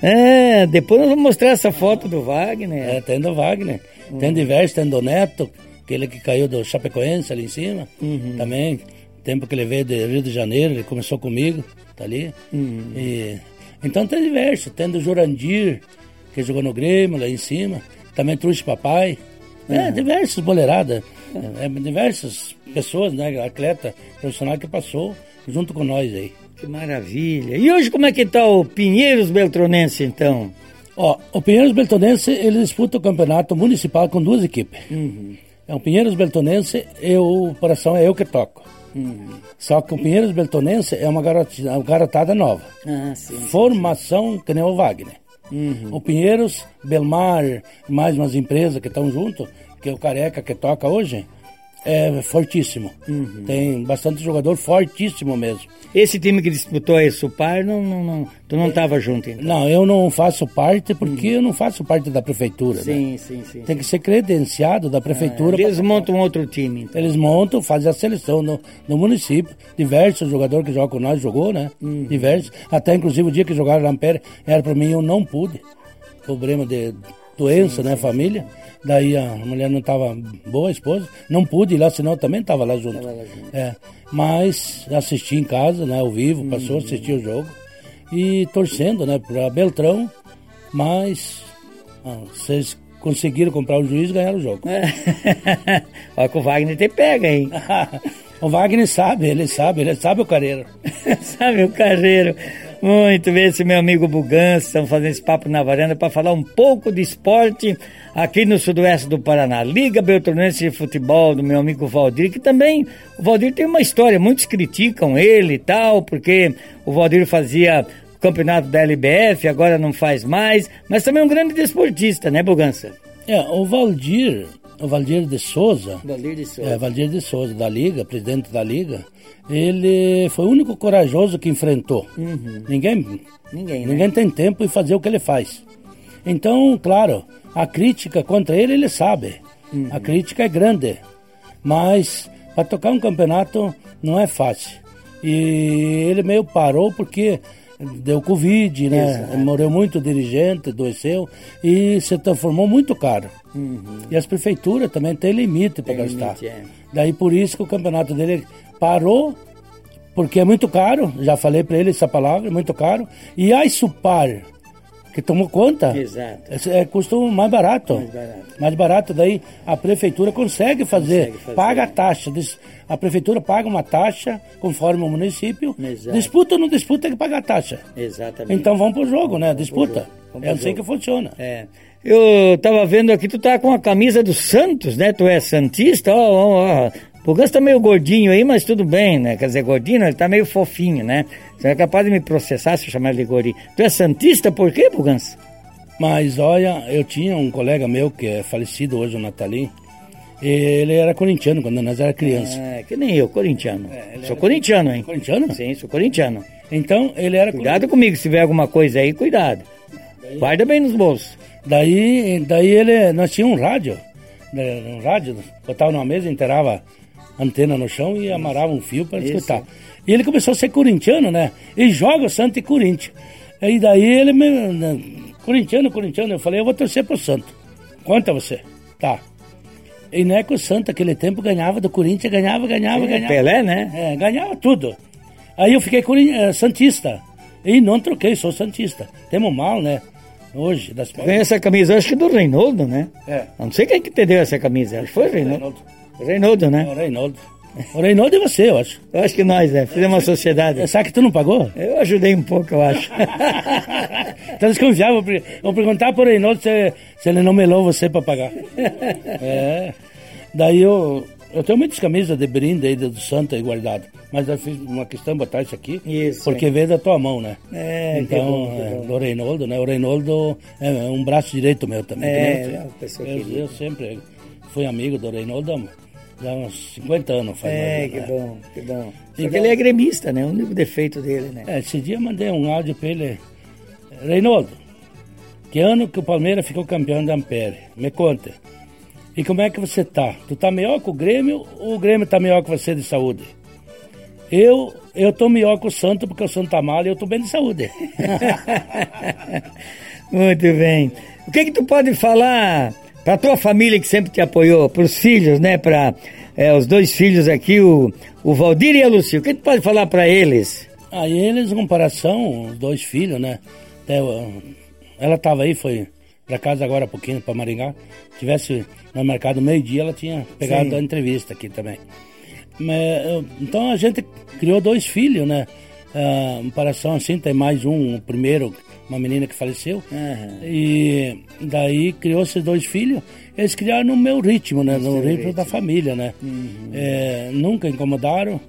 É, depois nós vamos mostrar essa foto do Wagner. É, tem do Wagner. Uhum. Tem diversos, tem do Neto, aquele que caiu do Chapecoense ali em cima. Uhum. Também, tempo que ele veio de Rio de Janeiro, ele começou comigo, tá ali. Uhum. E, então tem diversos, tem do Jurandir, que jogou no Grêmio lá em cima. Também trouxe papai. É, diversos boleiradas. É, diversas pessoas, né, atleta profissional que passou junto com nós aí. Que maravilha. E hoje como é que tá o Pinheiros Beltronense, então? Ó, o Pinheiros Beltonense, ele disputa o campeonato municipal com duas equipes. Uhum. É o Pinheiros Beltonense e o Coração é eu que toco. Uhum. Só que o Pinheiros Beltonense é uma, garotada, uma garotada nova. Ah, sim, Formação sim. que nem o Wagner. Uhum. O Pinheiros, Belmar, mais umas empresas que estão junto, que é o Careca que toca hoje, é fortíssimo. Uhum. Tem bastante jogador fortíssimo mesmo. Esse time que disputou aí, Supar, não, não, não, tu não estava junto então? Não, eu não faço parte porque uhum. eu não faço parte da prefeitura. Sim, né? sim, sim. Tem que ser credenciado da prefeitura. Ah, eles montam outro time. Então. Eles montam, fazem a seleção no, no município. Diversos jogadores que jogam com nós jogou, né? Uhum. Diversos. Até inclusive o dia que jogaram na Ampere, era para mim, eu não pude. Problema de doença, sim, né, sim, família. Daí a mulher não estava boa, a esposa. Não pude ir lá, senão eu também estava lá junto. Lá junto. É. Mas assisti em casa, né, ao vivo, uhum. passou, assisti o jogo. E torcendo, né, para Beltrão. Mas ah, vocês conseguiram comprar o juiz e ganharam o jogo. É. Olha que o Wagner te pega, hein? o Wagner sabe, ele sabe, ele sabe o carreiro. sabe o carreiro. Muito bem, esse meu amigo Bugança, estamos fazendo esse papo na varanda para falar um pouco de esporte aqui no sudoeste do Paraná. Liga Beltronense de Futebol, do meu amigo Valdir, que também, o Valdir tem uma história, muitos criticam ele e tal, porque o Valdir fazia o campeonato da LBF, agora não faz mais, mas também é um grande desportista, né, Bugança? É, o Valdir, o Valdir de Souza. Valdir de Souza. É, Valdir de Souza, da Liga, presidente da Liga ele foi o único corajoso que enfrentou. Uhum. Ninguém, ninguém, né? ninguém tem tempo em fazer o que ele faz. Então, claro, a crítica contra ele, ele sabe. Uhum. A crítica é grande. Mas para tocar um campeonato não é fácil. E ele meio parou porque deu Covid, né? Exato. Morreu muito dirigente, adoeceu e se transformou muito caro. Uhum. E as prefeituras também têm limite para gastar. Limite, é. Daí por isso que o campeonato dele parou, porque é muito caro, já falei para ele essa palavra, é muito caro. E a Supar, que tomou conta, Exato. É, é custo mais barato. Mais barato. Mais barato, daí a prefeitura consegue fazer, consegue fazer. paga a taxa. A prefeitura paga uma taxa conforme o município. Exato. Disputa ou não disputa, tem que pagar a taxa. Exatamente. Então vamos pro jogo, né? Disputa. É assim que funciona. É. Eu tava vendo aqui, tu tá com a camisa do Santos, né? Tu é Santista, ó, ó, ó O Gans tá meio gordinho aí, mas tudo bem, né? Quer dizer, gordinho, ele tá meio fofinho, né? Você é capaz de me processar se eu chamar ele de gordinho. Tu é santista por quê, Bugans? Mas olha, eu tinha um colega meu que é falecido hoje, o Natalim. Ele era corintiano quando nós era criança. É, que nem eu, corintiano. É, sou corintiano, hein? Corintiano? Sim, sou corintiano. Então, ele era... Cuidado comigo, se tiver alguma coisa aí, cuidado. Daí... Guarda bem nos bolsos. Daí, daí ele, nós tínhamos um rádio, né, um rádio, botava numa mesa, inteirava antena no chão e amarrava um fio para escutar. E ele começou a ser corintiano, né? E joga Santo e Corinthians. E daí ele me. Né, corintiano, corintiano, eu falei, eu vou torcer pro Santo. Conta você. Tá. E não é que o Santo, aquele tempo, ganhava do Corinthians, ganhava, ganhava, é, ganhava. Pelé, né? É, ganhava tudo. Aí eu fiquei uh, Santista. E não troquei, sou Santista. Temos mal, né? Hoje, das Ganhei essa camisa, acho que do Reinaldo, né? É. não sei quem que te deu essa camisa, acho que foi o Reinaldo. Reinaldo, né? É, o Reinaldo. O Reinaldo e você, eu acho. Eu acho que nós, é. Fizemos uma sociedade. É, sabe que tu não pagou? Eu ajudei um pouco, eu acho. então desconfiava. Vou perguntar pro Reinaldo se, se ele não melou você para pagar. É. Daí eu, eu tenho muitas camisas de brinde aí do Santo aí guardado. Mas eu fiz uma questão botar isso aqui. Isso. Porque veio da tua mão, né? É, então, bom, é, do Reinaldo, né? O Reinaldo é um braço direito meu também. É, eu, eu, eu sempre fui amigo do Reinaldo já uns 50 anos faz É, que né? bom, que bom. Só então, que ele é gremista, né? O único defeito dele, né? É, esse dia eu mandei um áudio pra ele. Reinaldo, que ano que o Palmeiras ficou campeão da Ampere? Me conta. E como é que você tá? Tu tá melhor que o Grêmio ou o Grêmio tá melhor que você de saúde? Eu, eu tô melhor que o Santo porque o Santo tá mal e eu tô bem de saúde. Muito bem. O que que tu pode falar para tua família que sempre te apoiou, para os filhos, né? Para é, os dois filhos aqui, o, o Valdir e a Lucia. O que tu pode falar para eles? Ah, eles, em comparação, os dois filhos, né? Até, ela estava aí, foi para casa agora há pouquinho, para Maringá. Tivesse no mercado meio-dia, ela tinha pegado Sim. a entrevista aqui também. Mas, então a gente criou dois filhos, né? Ah, em comparação assim, tem mais um, o primeiro uma menina que faleceu. Uhum. E daí criou esses dois filhos. Eles criaram no meu ritmo, né? No, ritmo, ritmo da família, né? Uhum. É, nunca incomodaram,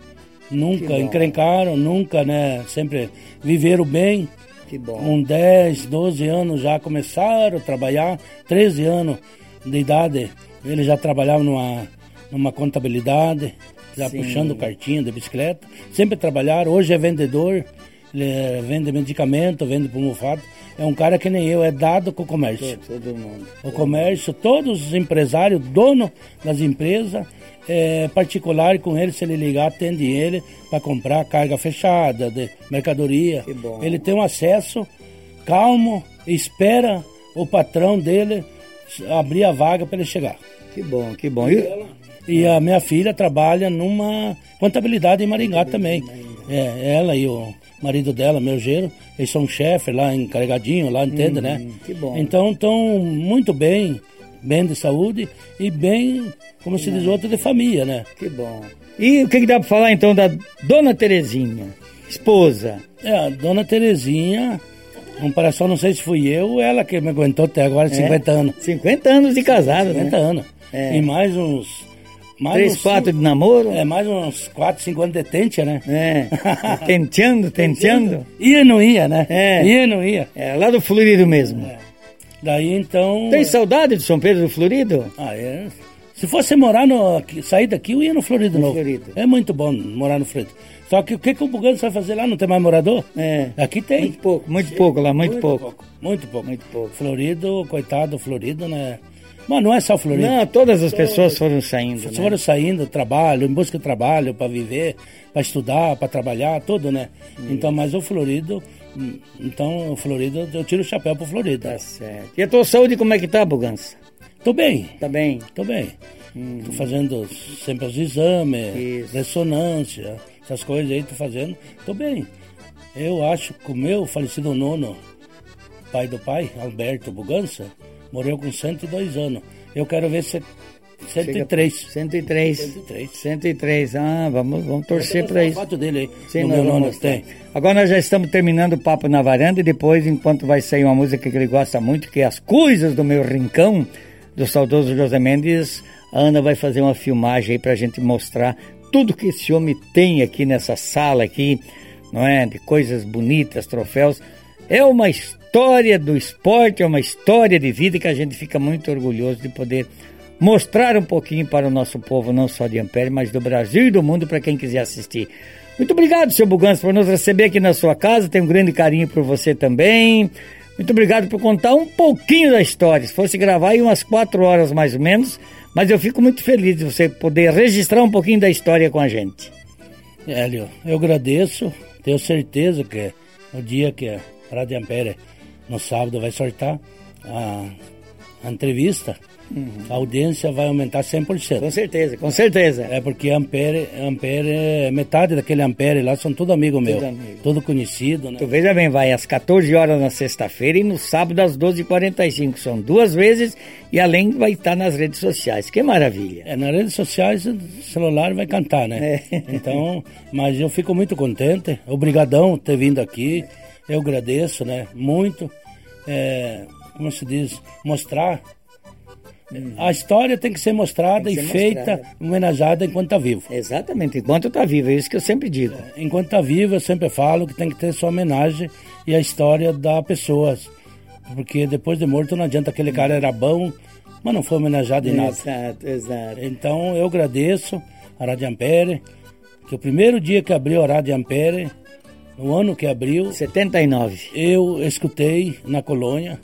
nunca encrencaram, nunca, né? Sempre viveram bem. Que bom. Com 10, 12 anos já começaram a trabalhar, 13 anos de idade, eles já trabalhavam numa, numa contabilidade, já Sim. puxando cartinha de bicicleta. Sempre trabalharam, hoje é vendedor, ele vende medicamento, vende pomofado. É um cara que nem eu, é dado com o comércio. Todo, todo mundo. O comércio, todos os empresários, dono das empresas, é, particular com ele, se ele ligar, atende ele para comprar carga fechada de mercadoria. Ele tem um acesso calmo, espera o patrão dele abrir a vaga para ele chegar. Que bom, que bom. E, e a minha filha trabalha numa contabilidade em Maringá também. É, ela e o marido dela, meu gero, eles são chefe lá, encarregadinho lá, entende, né? hum, né? Que bom. Então estão muito bem, bem de saúde e bem, como se diz, outro de família, né? Que bom. E o que, que dá para falar então da Dona Terezinha, esposa? É, a Dona Terezinha, comparação, não sei se fui eu ou ela que me aguentou até agora, 50 é, anos. 50 anos de casado, 50 né? anos. É. E mais uns mais Três, quatro de namoro? É, mais uns quatro, cinco anos de tente, né? É. tenteando, tenteando. Ia não ia, né? É. Ia não ia. É, lá do Florido mesmo. É. Daí então. Tem saudade de São Pedro do Florido? Ah, é. Se fosse morar no. sair daqui, eu ia no Florido no novo. Florido. É muito bom morar no Florido. Só que o que, que o Bugano vai fazer lá? Não tem mais morador? É. Aqui tem. Muito pouco, muito pouco lá, muito, muito pouco. pouco. Muito pouco. Muito pouco. Florido, coitado, Florido, né? Mas não é só Florido. Não, todas as pessoas foram saindo. Foram né? saindo, trabalho, em busca de trabalho, para viver, para estudar, para trabalhar, tudo, né? Hum. Então, mas o Florido, então o Florido, eu tiro o chapéu pro Florido. Tá certo. E a tua saúde como é que tá, Bugança? Tô bem. Tá bem? Tô bem. Hum. Tô fazendo sempre os exames, Isso. ressonância, essas coisas aí, tô fazendo. Tô bem. Eu acho que o meu falecido nono, pai do pai, Alberto Bugança, Morreu com 102 anos. Eu quero ver se 103. 103. 103. 103. Ah, vamos, vamos torcer para isso. foto dele aí. Sim, no meu nome tem. Agora nós já estamos terminando o papo na varanda e depois, enquanto vai sair uma música que ele gosta muito, que é As Coisas do Meu Rincão, do saudoso José Mendes, A Ana vai fazer uma filmagem aí para a gente mostrar tudo que esse homem tem aqui nessa sala aqui, não é? De coisas bonitas, troféus. É uma história do esporte, é uma história de vida que a gente fica muito orgulhoso de poder mostrar um pouquinho para o nosso povo, não só de Ampere, mas do Brasil e do mundo para quem quiser assistir. Muito obrigado, seu Bugança, por nos receber aqui na sua casa. Tenho um grande carinho por você também. Muito obrigado por contar um pouquinho da história. Se fosse gravar aí umas quatro horas mais ou menos, mas eu fico muito feliz de você poder registrar um pouquinho da história com a gente. Hélio, eu agradeço. Tenho certeza que no dia que a Rádio Ampere, no sábado, vai sortar a, a entrevista, Uhum. A audiência vai aumentar 100%. Com certeza, com certeza. É porque Ampere, Ampere, metade daquele Ampere lá são tudo amigo meu. Tudo, amigo. tudo conhecido, né? Tu veja bem, vai às 14 horas na sexta-feira e no sábado às 12h45. São duas vezes e além vai estar nas redes sociais. Que maravilha. É, nas redes sociais o celular vai cantar, né? É. Então, mas eu fico muito contente. Obrigadão ter vindo aqui. Eu agradeço, né? Muito. É, como se diz? Mostrar a história tem que ser mostrada que ser e feita, mostrada. homenageada enquanto está vivo. Exatamente, enquanto está vivo, é isso que eu sempre digo. Enquanto está vivo, eu sempre falo que tem que ter sua homenagem e a história da pessoa. Porque depois de morto não adianta aquele cara era bom, mas não foi homenageado em nada. Exato, exato. Então eu agradeço a Rádio Ampere, que o primeiro dia que abriu a Rádio Ampere, no ano que abriu. 79. Eu escutei na colônia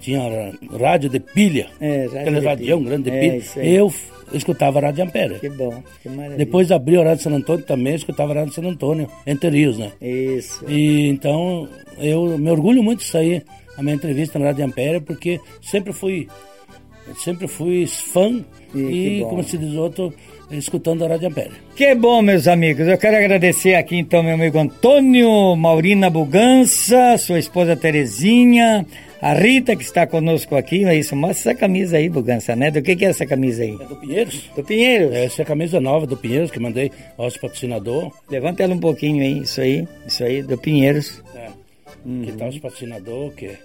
tinha rádio de pilha, é, aquele radião grande de é, pilha. Eu escutava a Rádio Ampere. Que bom, que maravilha. Depois abriu a Rádio San Antônio também, escutava a Rádio San Antônio, entre rios, né? Isso. E então eu me orgulho muito disso aí, a minha entrevista na Rádio Ampere, porque sempre fui, sempre fui fã e, e como se diz outro, escutando a Rádio Ampere. Que bom, meus amigos. Eu quero agradecer aqui então meu amigo Antônio, Maurina Bugança, sua esposa Terezinha, a Rita que está conosco aqui, é isso, mostra essa camisa aí, Bugança, né? Do que, que é essa camisa aí? É do Pinheiros. Do Pinheiros? Essa é a camisa nova do Pinheiros que mandei ao patrocinador. Levanta ela um pouquinho aí, isso aí, isso aí, do Pinheiros. É. Uhum. Que tá os patrocinador, que é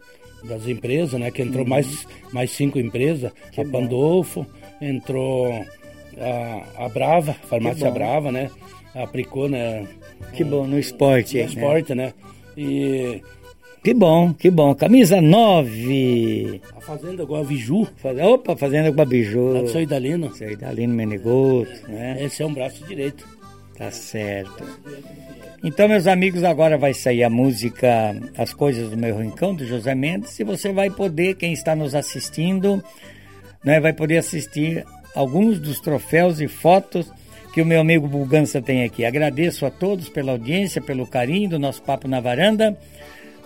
das empresas, né? Que entrou uhum. mais, mais cinco empresas. Que a Pandolfo, entrou a, a Brava, farmácia Brava, né? Aplicou, né? Que bom, no esporte. No esporte, né? né? E que bom, que bom. Camisa 9. A Fazenda Guaviju. Opa, Fazenda Guaviju. Lá do seu Idalino. Seu Idalino Menegoto, né? Esse é um braço direito. Tá certo. Então, meus amigos, agora vai sair a música As Coisas do Meu Rincão, do José Mendes, e você vai poder, quem está nos assistindo, né, vai poder assistir alguns dos troféus e fotos que o meu amigo Bugança tem aqui. Agradeço a todos pela audiência, pelo carinho do nosso Papo na Varanda.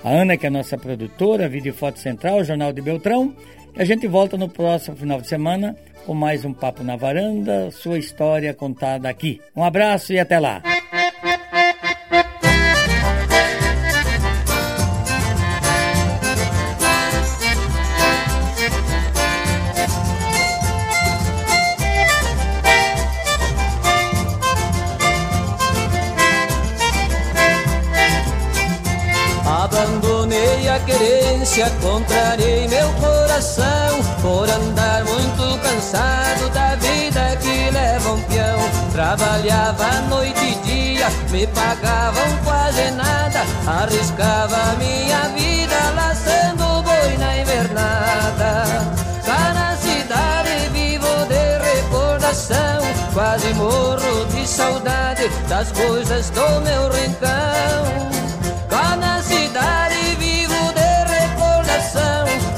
A Ana, que é a nossa produtora, Vídeo Foto Central, Jornal de Beltrão. E a gente volta no próximo final de semana com mais um Papo na Varanda, sua história contada aqui. Um abraço e até lá! Trabalhava noite e dia, me pagavam quase nada, arriscava minha vida laçando boi na invernada. Cá na cidade vivo de recordação, quase morro de saudade das coisas do meu rincão. Cá na cidade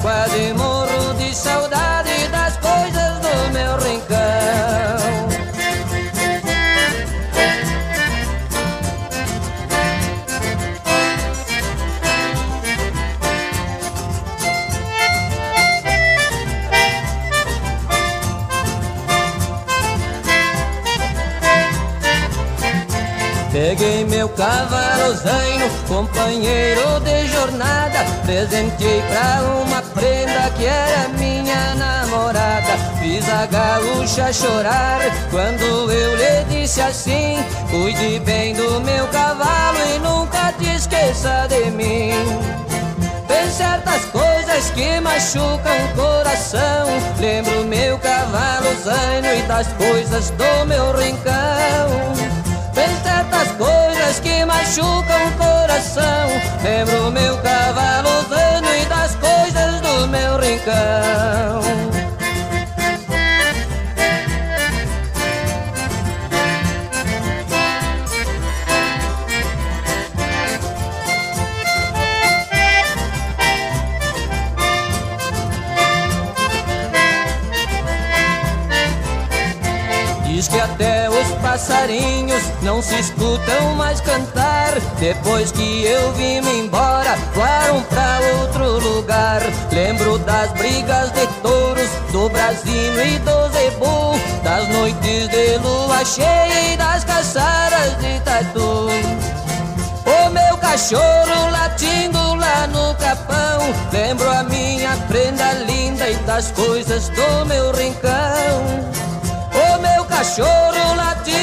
quase morro de saudade Peguei meu cavalo zaino, companheiro de jornada, presentei pra uma prenda que era minha namorada. Fiz a gaúcha chorar quando eu lhe disse assim: Cuide bem do meu cavalo e nunca te esqueça de mim. Tem certas coisas que machucam o coração. Lembro meu cavalo zaino e das coisas do meu rincão. Certas coisas que machucam o coração. Lembro meu cavalo zaino e das coisas do meu rincão. Que até passarinhos não se escutam mais cantar. Depois que eu vim-me embora, voaram pra outro lugar. Lembro das brigas de touros, do Brasil e do Zebu, das noites de lua cheia e das caçadas de tatu. O meu cachorro latindo lá no capão Lembro a minha prenda linda e das coisas do meu rincão cachorro latindo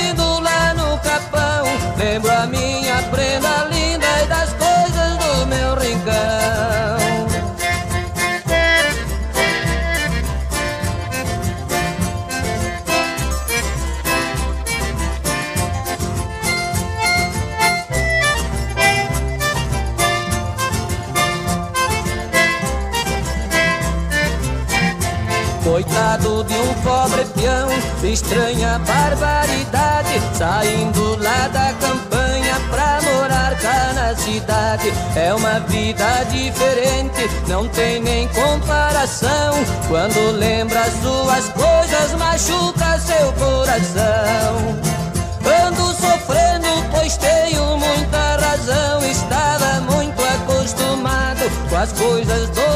estranha barbaridade, saindo lá da campanha pra morar cá na cidade. É uma vida diferente, não tem nem comparação. Quando lembra suas coisas, machuca seu coração. Ando sofrendo, pois tenho muita razão. Estava muito acostumado com as coisas do